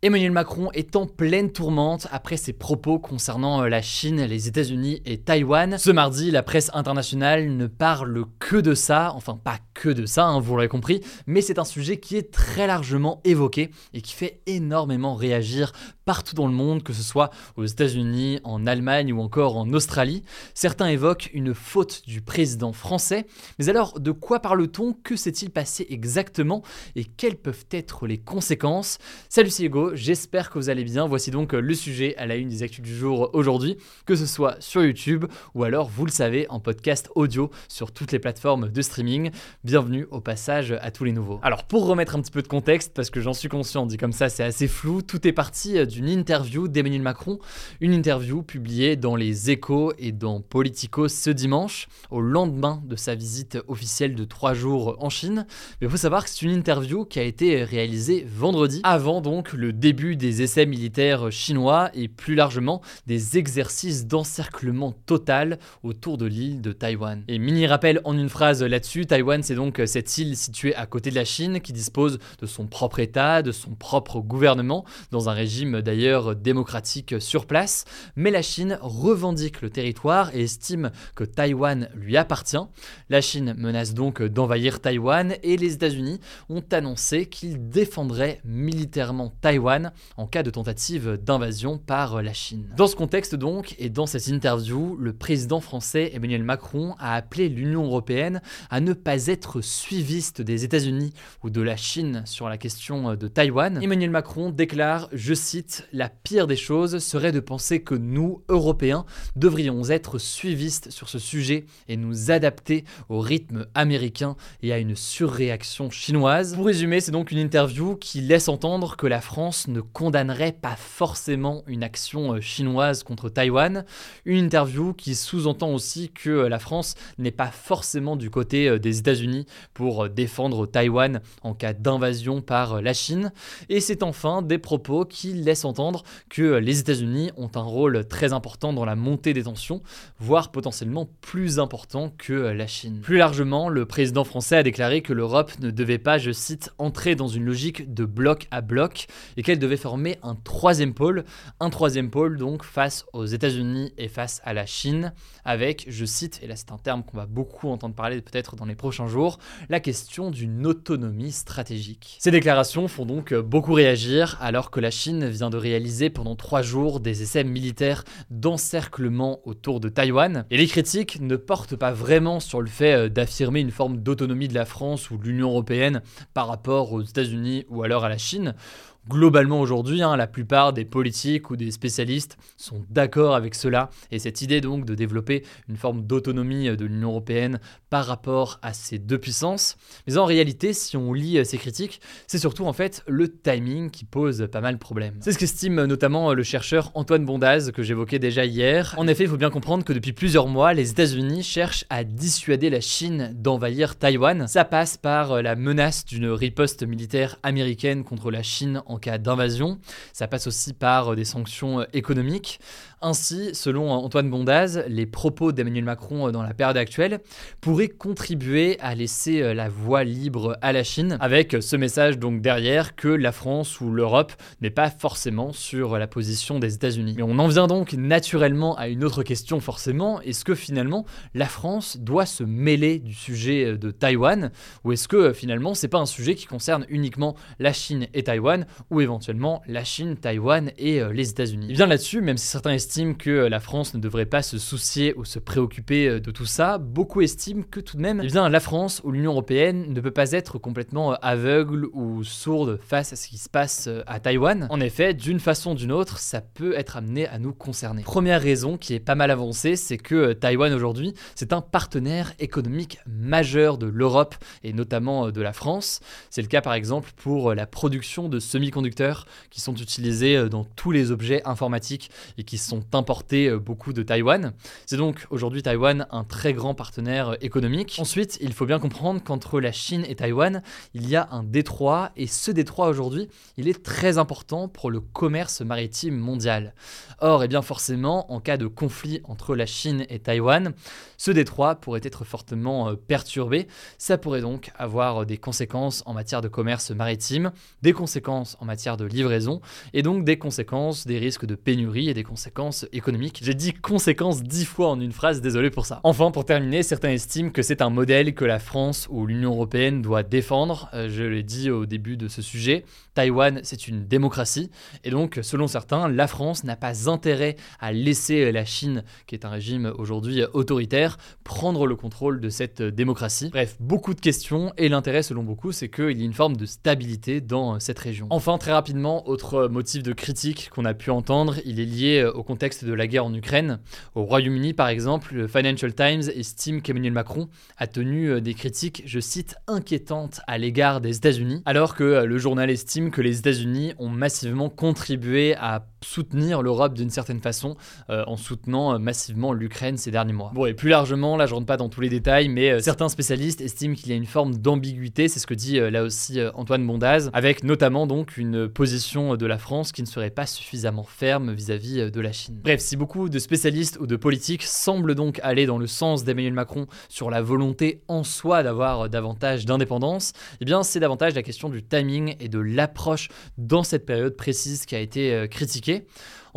Emmanuel Macron est en pleine tourmente après ses propos concernant euh, la Chine, les États-Unis et Taïwan. Ce mardi, la presse internationale ne parle que de ça, enfin pas que de ça, hein, vous l'aurez compris, mais c'est un sujet qui est très largement évoqué et qui fait énormément réagir partout dans le monde, que ce soit aux États-Unis, en Allemagne ou encore en Australie. Certains évoquent une faute du président français, mais alors de quoi parle-t-on? Que s'est-il passé exactement? Et quelles peuvent être les conséquences? Salut c'est Hugo, j'espère que vous allez bien. Voici donc le sujet à la une des actus du jour aujourd'hui, que ce soit sur YouTube ou alors, vous le savez, en podcast audio sur toutes les plateformes de streaming. Bienvenue au passage à tous les nouveaux. Alors pour remettre un petit peu de contexte, parce que j'en suis conscient, dit comme ça c'est assez flou, tout est parti d'une interview d'Emmanuel Macron, une interview publiée dans les échos et dans Politico ce dimanche, au lendemain de sa visite officielle de trois jours en Chine. Mais il faut savoir que c'est une interview qui a été réalisée vendredi, avant donc le début des essais militaires chinois et plus largement des exercices d'encerclement total autour de l'île de Taïwan. Et mini rappel en une phrase là-dessus, Taïwan c'est donc cette île située à côté de la Chine qui dispose de son propre État, de son propre gouvernement, dans un régime d'ailleurs démocratique sur place, mais la Chine revendique le territoire et estime que Taïwan lui appartient. La Chine menace donc d'envahir Taïwan et les États-Unis ont annoncé qu'ils défendraient militairement Taïwan en cas de tentative d'invasion par la Chine. Dans ce contexte donc, et dans cette interview, le président français Emmanuel Macron a appelé l'Union européenne à ne pas être suiviste des États-Unis ou de la Chine sur la question de Taïwan. Emmanuel Macron déclare, je cite, La pire des choses serait de penser que nous, Européens, devrions être suivistes sur ce sujet et nous adapter au rythme américain et à une surréaction chinoise. Pour résumer, c'est donc une interview qui laisse entendre que la France ne condamnerait pas forcément une action euh, chinoise contre Taïwan. Une interview qui sous-entend aussi que euh, la France n'est pas forcément du côté euh, des États-Unis pour défendre Taïwan en cas d'invasion par la Chine. Et c'est enfin des propos qui laissent entendre que les États-Unis ont un rôle très important dans la montée des tensions, voire potentiellement plus important que la Chine. Plus largement, le président français a déclaré que l'Europe ne devait pas, je cite, entrer dans une logique de bloc à bloc et qu'elle devait former un troisième pôle, un troisième pôle donc face aux États-Unis et face à la Chine, avec, je cite, et là c'est un terme qu'on va beaucoup entendre parler peut-être dans les prochains jours, la question d'une autonomie stratégique. Ces déclarations font donc beaucoup réagir alors que la Chine vient de réaliser pendant trois jours des essais militaires d'encerclement autour de Taïwan, et les critiques ne portent pas vraiment sur le fait d'affirmer une forme d'autonomie de la France ou de l'Union européenne par rapport aux États-Unis ou alors à la Chine globalement aujourd'hui, hein, la plupart des politiques ou des spécialistes sont d'accord avec cela. Et cette idée donc de développer une forme d'autonomie de l'Union européenne par rapport à ces deux puissances. Mais en réalité, si on lit euh, ces critiques, c'est surtout en fait le timing qui pose pas mal de problèmes. C'est ce qu'estime notamment le chercheur Antoine Bondaz que j'évoquais déjà hier. En effet, il faut bien comprendre que depuis plusieurs mois, les États-Unis cherchent à dissuader la Chine d'envahir Taïwan. Ça passe par euh, la menace d'une riposte militaire américaine contre la Chine en cas d'invasion. Ça passe aussi par euh, des sanctions économiques. Ainsi, selon Antoine Bondaz, les propos d'Emmanuel Macron dans la période actuelle pourraient contribuer à laisser euh, la voie libre à la Chine, avec ce message donc derrière que la France ou l'Europe n'est pas forcément sur la position des États-Unis. Mais on en vient donc naturellement à une autre question forcément, est-ce que finalement la France doit se mêler du sujet de Taïwan? Ou est-ce que finalement c'est pas un sujet qui concerne uniquement la Chine et Taïwan? Ou éventuellement la Chine, Taïwan et euh, les États-Unis. Bien là-dessus, même si certains estiment que euh, la France ne devrait pas se soucier ou se préoccuper euh, de tout ça, beaucoup estiment que tout de même, eh bien, la France ou l'Union européenne ne peut pas être complètement aveugle ou sourde face à ce qui se passe à Taïwan. En effet, d'une façon ou d'une autre, ça peut être amené à nous concerner. Première raison qui est pas mal avancée, c'est que Taïwan aujourd'hui, c'est un partenaire économique majeur de l'Europe et notamment de la France. C'est le cas par exemple pour la production de semi-conducteurs qui sont utilisés euh, dans tous les objets informatiques et qui sont importés euh, beaucoup de Taïwan. C'est donc aujourd'hui Taïwan un très grand partenaire euh, économique. Ensuite, il faut bien comprendre qu'entre la Chine et Taïwan, il y a un détroit et ce détroit aujourd'hui, il est très important pour le commerce maritime mondial. Or, eh bien forcément, en cas de conflit entre la Chine et Taïwan, ce détroit pourrait être fortement perturbé. Ça pourrait donc avoir des conséquences en matière de commerce maritime, des conséquences en matière de livraison et donc des conséquences, des risques de pénurie et des conséquences économiques. J'ai dit conséquences dix fois en une phrase, désolé pour ça. Enfin, pour terminer, certains estiment que c'est un modèle que la France ou l'Union européenne doit défendre. Euh, je l'ai dit au début de ce sujet, Taïwan c'est une démocratie et donc selon certains, la France n'a pas intérêt à laisser la Chine, qui est un régime aujourd'hui autoritaire, prendre le contrôle de cette démocratie. Bref, beaucoup de questions et l'intérêt selon beaucoup, c'est qu'il y ait une forme de stabilité dans cette région. Très rapidement, autre motif de critique qu'on a pu entendre, il est lié au contexte de la guerre en Ukraine. Au Royaume-Uni, par exemple, le Financial Times estime qu'Emmanuel Macron a tenu des critiques, je cite, inquiétantes à l'égard des États-Unis, alors que le journal estime que les États-Unis ont massivement contribué à soutenir l'Europe d'une certaine façon euh, en soutenant euh, massivement l'Ukraine ces derniers mois. Bon, et plus largement, là je rentre pas dans tous les détails, mais euh, certains spécialistes estiment qu'il y a une forme d'ambiguïté, c'est ce que dit là aussi Antoine Bondaz, avec notamment donc une position de la France qui ne serait pas suffisamment ferme vis-à-vis de la Chine. Bref, si beaucoup de spécialistes ou de politiques semblent donc aller dans le sens d'Emmanuel Macron sur la volonté en soi d'avoir davantage d'indépendance, eh bien c'est davantage la question du timing et de l'approche dans cette période précise qui a été critiquée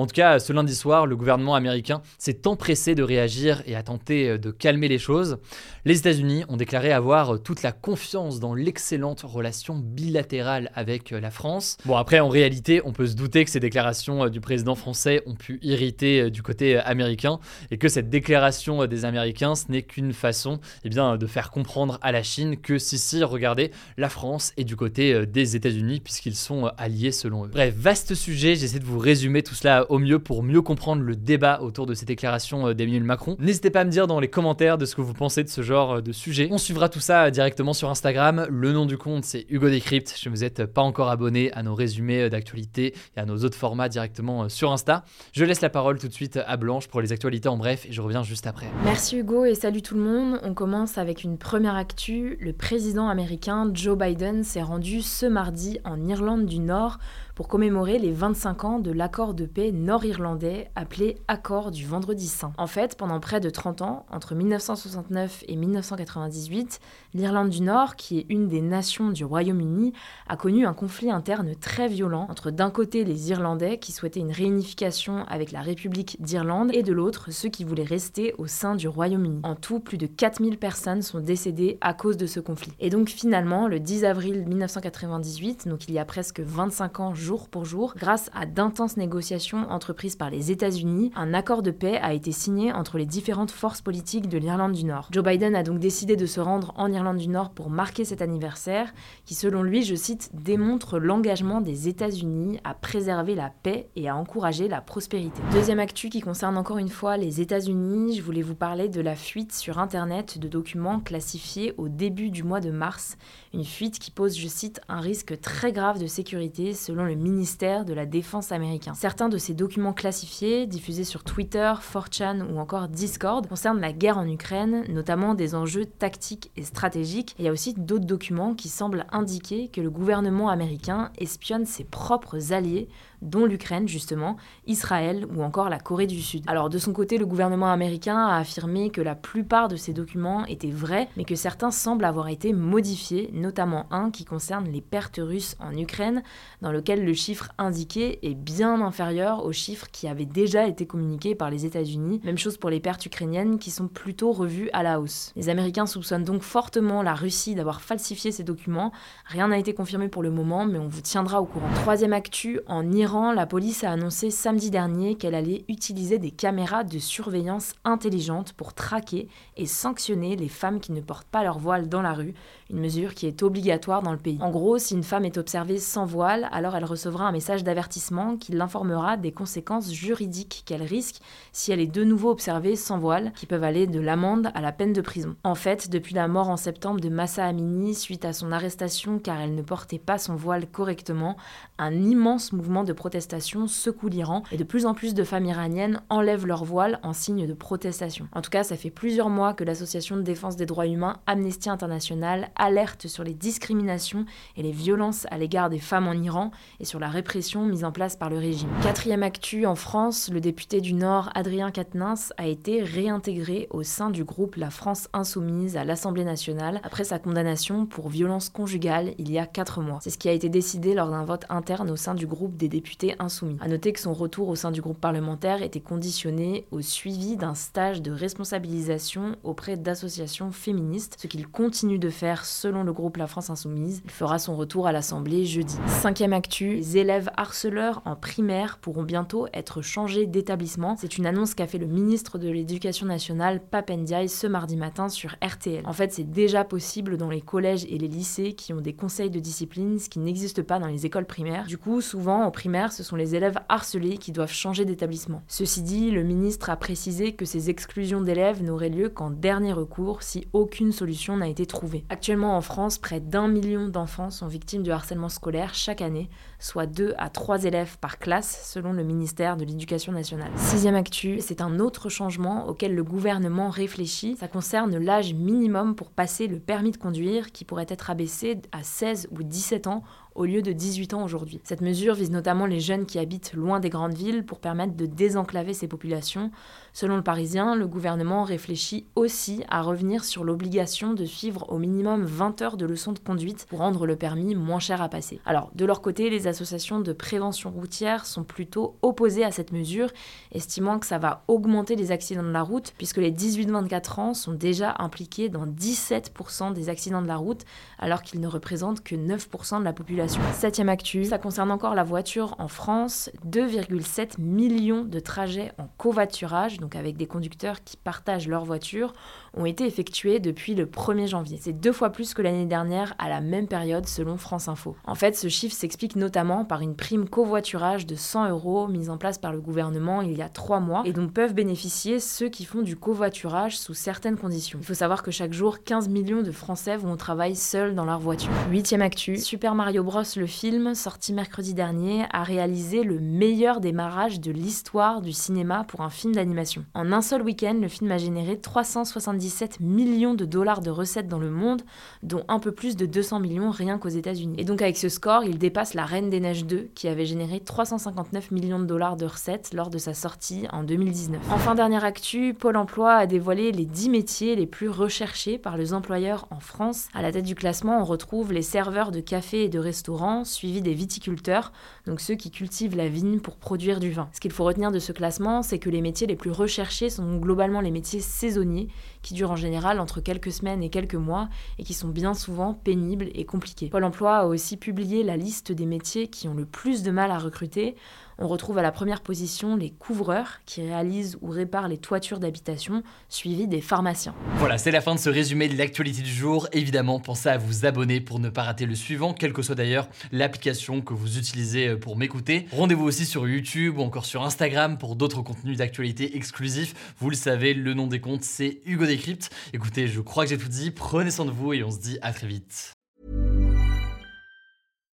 en tout cas, ce lundi soir, le gouvernement américain s'est empressé de réagir et a tenté euh, de calmer les choses. Les États-Unis ont déclaré avoir euh, toute la confiance dans l'excellente relation bilatérale avec euh, la France. Bon, après, en réalité, on peut se douter que ces déclarations du président français ont pu irriter du côté américain et que cette déclaration des Américains, ce n'est qu'une façon eh bien, de faire comprendre à la Chine que si, si, regardez, la France est du côté des États-Unis puisqu'ils sont alliés selon eux. Bref, vaste sujet, j'essaie de vous résumer tout cela au mieux pour mieux comprendre le débat autour de ces déclarations euh, d'Emmanuel Macron. N'hésitez pas à me dire dans les commentaires de ce que vous pensez de ce genre euh, de sujet. On suivra tout ça euh, directement sur Instagram. Le nom du compte c'est Hugo Decrypt. Si vous n'êtes pas encore abonné à nos résumés d'actualité et à nos autres formats directement sur Insta, je laisse la parole tout de suite à Blanche pour les actualités en bref et je reviens juste après. Merci Hugo et salut tout le monde. On commence avec une première actu. Le président américain Joe Biden s'est rendu ce mardi en Irlande du Nord pour commémorer les 25 ans de l'accord de paix nord-irlandais appelé Accord du Vendredi Saint. En fait, pendant près de 30 ans, entre 1969 et 1998, l'Irlande du Nord, qui est une des nations du Royaume-Uni, a connu un conflit interne très violent entre d'un côté les Irlandais qui souhaitaient une réunification avec la République d'Irlande et de l'autre ceux qui voulaient rester au sein du Royaume-Uni. En tout, plus de 4000 personnes sont décédées à cause de ce conflit. Et donc finalement, le 10 avril 1998, donc il y a presque 25 ans jour pour jour, grâce à d'intenses négociations entreprises par les États-Unis, un accord de paix a été signé entre les différentes forces politiques de l'Irlande du Nord. Joe Biden a donc décidé de se rendre en Irlande du Nord pour marquer cet anniversaire, qui selon lui, je cite, démontre l'engagement des États-Unis à préserver la paix et à encourager la prospérité. Deuxième actu qui concerne encore une fois les États-Unis, je voulais vous parler de la fuite sur Internet de documents classifiés au début du mois de mars, une fuite qui pose, je cite, un risque très grave de sécurité selon le ministère de la Défense américain. Certains de ces documents classifiés, diffusés sur Twitter, 4chan ou encore Discord, concernent la guerre en Ukraine, notamment des enjeux tactiques et stratégiques. il y a aussi d'autres documents qui semblent indiquer que le gouvernement américain espionne ses propres alliés dont l'Ukraine justement, Israël ou encore la Corée du Sud. Alors de son côté, le gouvernement américain a affirmé que la plupart de ces documents étaient vrais, mais que certains semblent avoir été modifiés, notamment un qui concerne les pertes russes en Ukraine, dans lequel le chiffre indiqué est bien inférieur au chiffre qui avait déjà été communiqué par les États-Unis. Même chose pour les pertes ukrainiennes qui sont plutôt revues à la hausse. Les Américains soupçonnent donc fortement la Russie d'avoir falsifié ces documents. Rien n'a été confirmé pour le moment, mais on vous tiendra au courant. Troisième actu, en Iran, la police a annoncé samedi dernier qu'elle allait utiliser des caméras de surveillance intelligentes pour traquer et sanctionner les femmes qui ne portent pas leur voile dans la rue, une mesure qui est obligatoire dans le pays. En gros, si une femme est observée sans voile, alors elle recevra un message d'avertissement qui l'informera des conséquences juridiques qu'elle risque si elle est de nouveau observée sans voile, qui peuvent aller de l'amende à la peine de prison. En fait, depuis la mort en septembre de Massa Amini suite à son arrestation car elle ne portait pas son voile correctement, un immense mouvement de protestation secoue l'Iran et de plus en plus de femmes iraniennes enlèvent leur voile en signe de protestation. En tout cas, ça fait plusieurs mois que l'association de défense des droits humains Amnesty International alerte sur les discriminations et les violences à l'égard des femmes en Iran et sur la répression mise en place par le régime. Quatrième actu, en France, le député du Nord Adrien Quatennens a été réintégré au sein du groupe La France Insoumise à l'Assemblée nationale après sa condamnation pour violence conjugale il y a quatre mois. C'est ce qui a été décidé lors d'un vote interne au sein du groupe des députés insoumis. A noter que son retour au sein du groupe parlementaire était conditionné au suivi d'un stage de responsabilisation auprès d'associations féministes, ce qu'il continue de faire selon le groupe La France Insoumise. Il fera son retour à l'Assemblée jeudi. Cinquième actu, les élèves harceleurs en primaire pourront bientôt être changés d'établissement. C'est une annonce qu'a fait le ministre de l'Éducation nationale, Papendiaï, ce mardi matin sur RTL. En fait, c'est déjà possible dans les collèges et les lycées qui ont des conseils de discipline, ce qui n'existe pas dans les écoles primaires. Du coup, souvent, en primaire, ce sont les élèves harcelés qui doivent changer d'établissement. Ceci dit, le ministre a précisé que ces exclusions d'élèves n'auraient lieu qu'en dernier recours si aucune solution n'a été trouvée. Actuellement en France, près d'un million d'enfants sont victimes de harcèlement scolaire chaque année, soit 2 à 3 élèves par classe selon le ministère de l'Éducation nationale. Sixième actu, c'est un autre changement auquel le gouvernement réfléchit. Ça concerne l'âge minimum pour passer le permis de conduire qui pourrait être abaissé à 16 ou 17 ans au lieu de 18 ans aujourd'hui. Cette mesure vise notamment les jeunes qui habitent loin des grandes villes pour permettre de désenclaver ces populations. Selon le Parisien, le gouvernement réfléchit aussi à revenir sur l'obligation de suivre au minimum 20 heures de leçons de conduite pour rendre le permis moins cher à passer. Alors, de leur côté, les associations de prévention routière sont plutôt opposées à cette mesure, estimant que ça va augmenter les accidents de la route, puisque les 18-24 ans sont déjà impliqués dans 17% des accidents de la route, alors qu'ils ne représentent que 9% de la population. Septième actu, ça concerne encore la voiture en France, 2,7 millions de trajets en covoiturage donc avec des conducteurs qui partagent leur voiture, ont été effectués depuis le 1er janvier. C'est deux fois plus que l'année dernière à la même période selon France Info. En fait, ce chiffre s'explique notamment par une prime covoiturage de 100 euros mise en place par le gouvernement il y a trois mois et dont peuvent bénéficier ceux qui font du covoiturage sous certaines conditions. Il faut savoir que chaque jour, 15 millions de Français vont au travail seuls dans leur voiture. Huitième actu, Super Mario Bros, le film, sorti mercredi dernier, a réalisé le meilleur démarrage de l'histoire du cinéma pour un film d'animation. En un seul week-end, le film a généré 377 millions de dollars de recettes dans le monde, dont un peu plus de 200 millions rien qu'aux États-Unis. Et donc avec ce score, il dépasse La Reine des Neiges 2, qui avait généré 359 millions de dollars de recettes lors de sa sortie en 2019. Enfin, dernière actu, Pôle Emploi a dévoilé les 10 métiers les plus recherchés par les employeurs en France. À la tête du classement, on retrouve les serveurs de cafés et de restaurants, suivis des viticulteurs, donc ceux qui cultivent la vigne pour produire du vin. Ce qu'il faut retenir de ce classement, c'est que les métiers les plus recherchés sont globalement les métiers saisonniers, qui durent en général entre quelques semaines et quelques mois, et qui sont bien souvent pénibles et compliqués. Pôle Emploi a aussi publié la liste des métiers qui ont le plus de mal à recruter. On retrouve à la première position les couvreurs qui réalisent ou réparent les toitures d'habitation, suivis des pharmaciens. Voilà, c'est la fin de ce résumé de l'actualité du jour. Évidemment, pensez à vous abonner pour ne pas rater le suivant, quelle que soit d'ailleurs l'application que vous utilisez euh, pour m'écouter. Rendez-vous aussi sur YouTube ou encore sur Instagram pour d'autres contenus d'actualité exclusifs. Vous le savez, le nom des comptes, c'est Hugo Décrypte. Écoutez, je crois que j'ai tout dit. Prenez soin de vous et on se dit à très vite.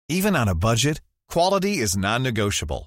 Even on a budget, quality is non-negotiable.